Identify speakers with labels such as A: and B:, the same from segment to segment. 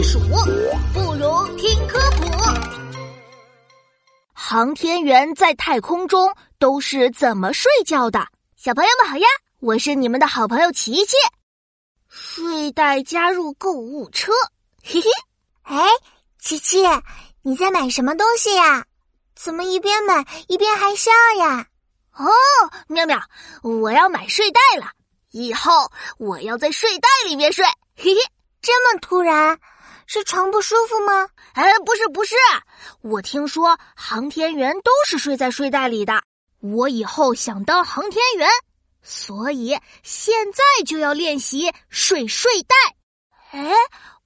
A: 避暑，不如听科普。
B: 航天员在太空中都是怎么睡觉的？小朋友们好呀，我是你们的好朋友琪琪。睡袋加入购物车，嘿嘿。
C: 哎，琪琪，你在买什么东西呀？怎么一边买一边还笑呀？
B: 哦，妙妙，我要买睡袋了，以后我要在睡袋里面睡。嘿嘿，
C: 这么突然，是床不舒服吗？
B: 哎，不是不是，我听说航天员都是睡在睡袋里的，我以后想当航天员，所以现在就要练习睡睡袋。哎，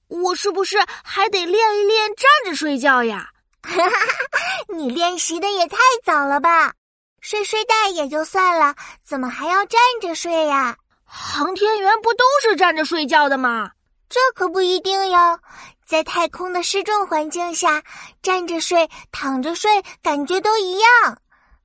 B: 我是不是还得练一练站着睡觉呀？
C: 哈哈哈，你练习的也太早了吧！睡睡袋也就算了，怎么还要站着睡呀？
B: 航天员不都是站着睡觉的吗？
C: 这可不一定哟。在太空的失重环境下，站着睡、躺着睡感觉都一样。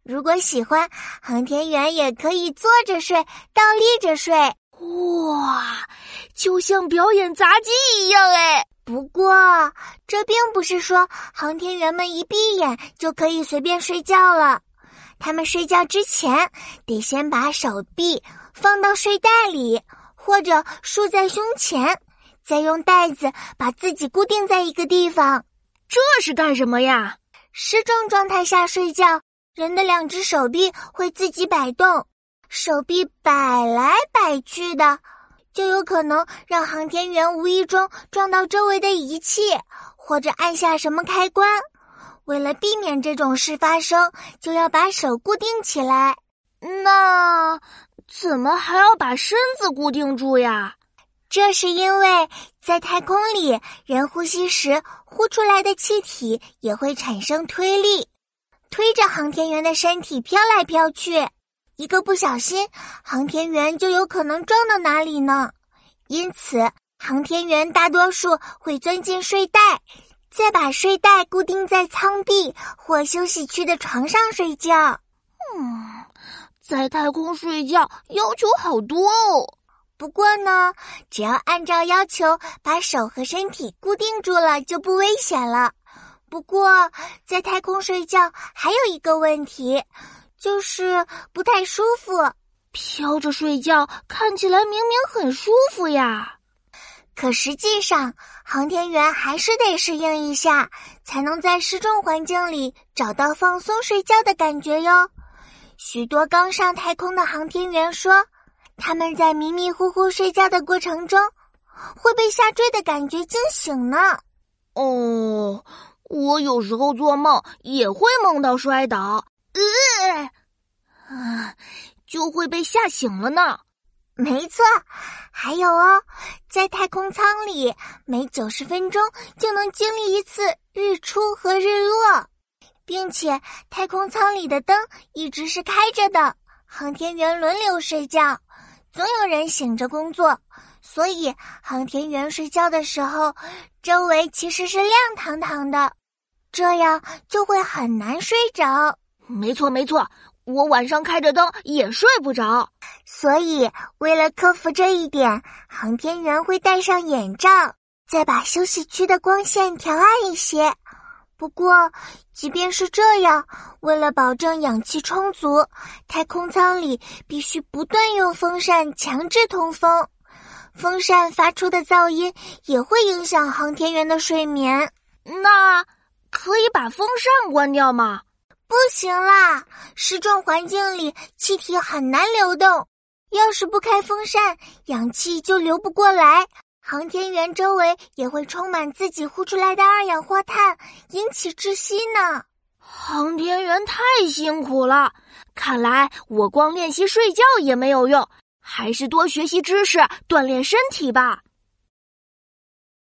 C: 如果喜欢，航天员也可以坐着睡、倒立着睡。
B: 哇，就像表演杂技一样哎！
C: 不过，这并不是说航天员们一闭眼就可以随便睡觉了。他们睡觉之前得先把手臂放到睡袋里，或者竖在胸前，再用袋子把自己固定在一个地方。
B: 这是干什么呀？
C: 失重状态下睡觉，人的两只手臂会自己摆动，手臂摆来摆去的，就有可能让航天员无意中撞到周围的仪器，或者按下什么开关。为了避免这种事发生，就要把手固定起来。
B: 那怎么还要把身子固定住呀？
C: 这是因为在太空里，人呼吸时呼出来的气体也会产生推力，推着航天员的身体飘来飘去。一个不小心，航天员就有可能撞到哪里呢？因此，航天员大多数会钻进睡袋。再把睡袋固定在舱壁或休息区的床上睡觉。
B: 嗯，在太空睡觉要求好多哦。
C: 不过呢，只要按照要求把手和身体固定住了，就不危险了。不过，在太空睡觉还有一个问题，就是不太舒服。
B: 飘着睡觉看起来明明很舒服呀。
C: 可实际上，航天员还是得适应一下，才能在失重环境里找到放松睡觉的感觉哟。许多刚上太空的航天员说，他们在迷迷糊糊睡觉的过程中，会被下坠的感觉惊醒呢。
B: 哦，我有时候做梦也会梦到摔倒，呃，啊，就会被吓醒了呢。
C: 没错，还有哦，在太空舱里，每九十分钟就能经历一次日出和日落，并且太空舱里的灯一直是开着的，航天员轮流睡觉，总有人醒着工作，所以航天员睡觉的时候，周围其实是亮堂堂的，这样就会很难睡着。
B: 没错，没错。我晚上开着灯也睡不着，
C: 所以为了克服这一点，航天员会戴上眼罩，再把休息区的光线调暗一些。不过，即便是这样，为了保证氧气充足，太空舱里必须不断用风扇强制通风。风扇发出的噪音也会影响航天员的睡眠。
B: 那可以把风扇关掉吗？
C: 不行啦！失重环境里气体很难流动，要是不开风扇，氧气就流不过来。航天员周围也会充满自己呼出来的二氧化碳，引起窒息呢。
B: 航天员太辛苦了，看来我光练习睡觉也没有用，还是多学习知识，锻炼身体吧。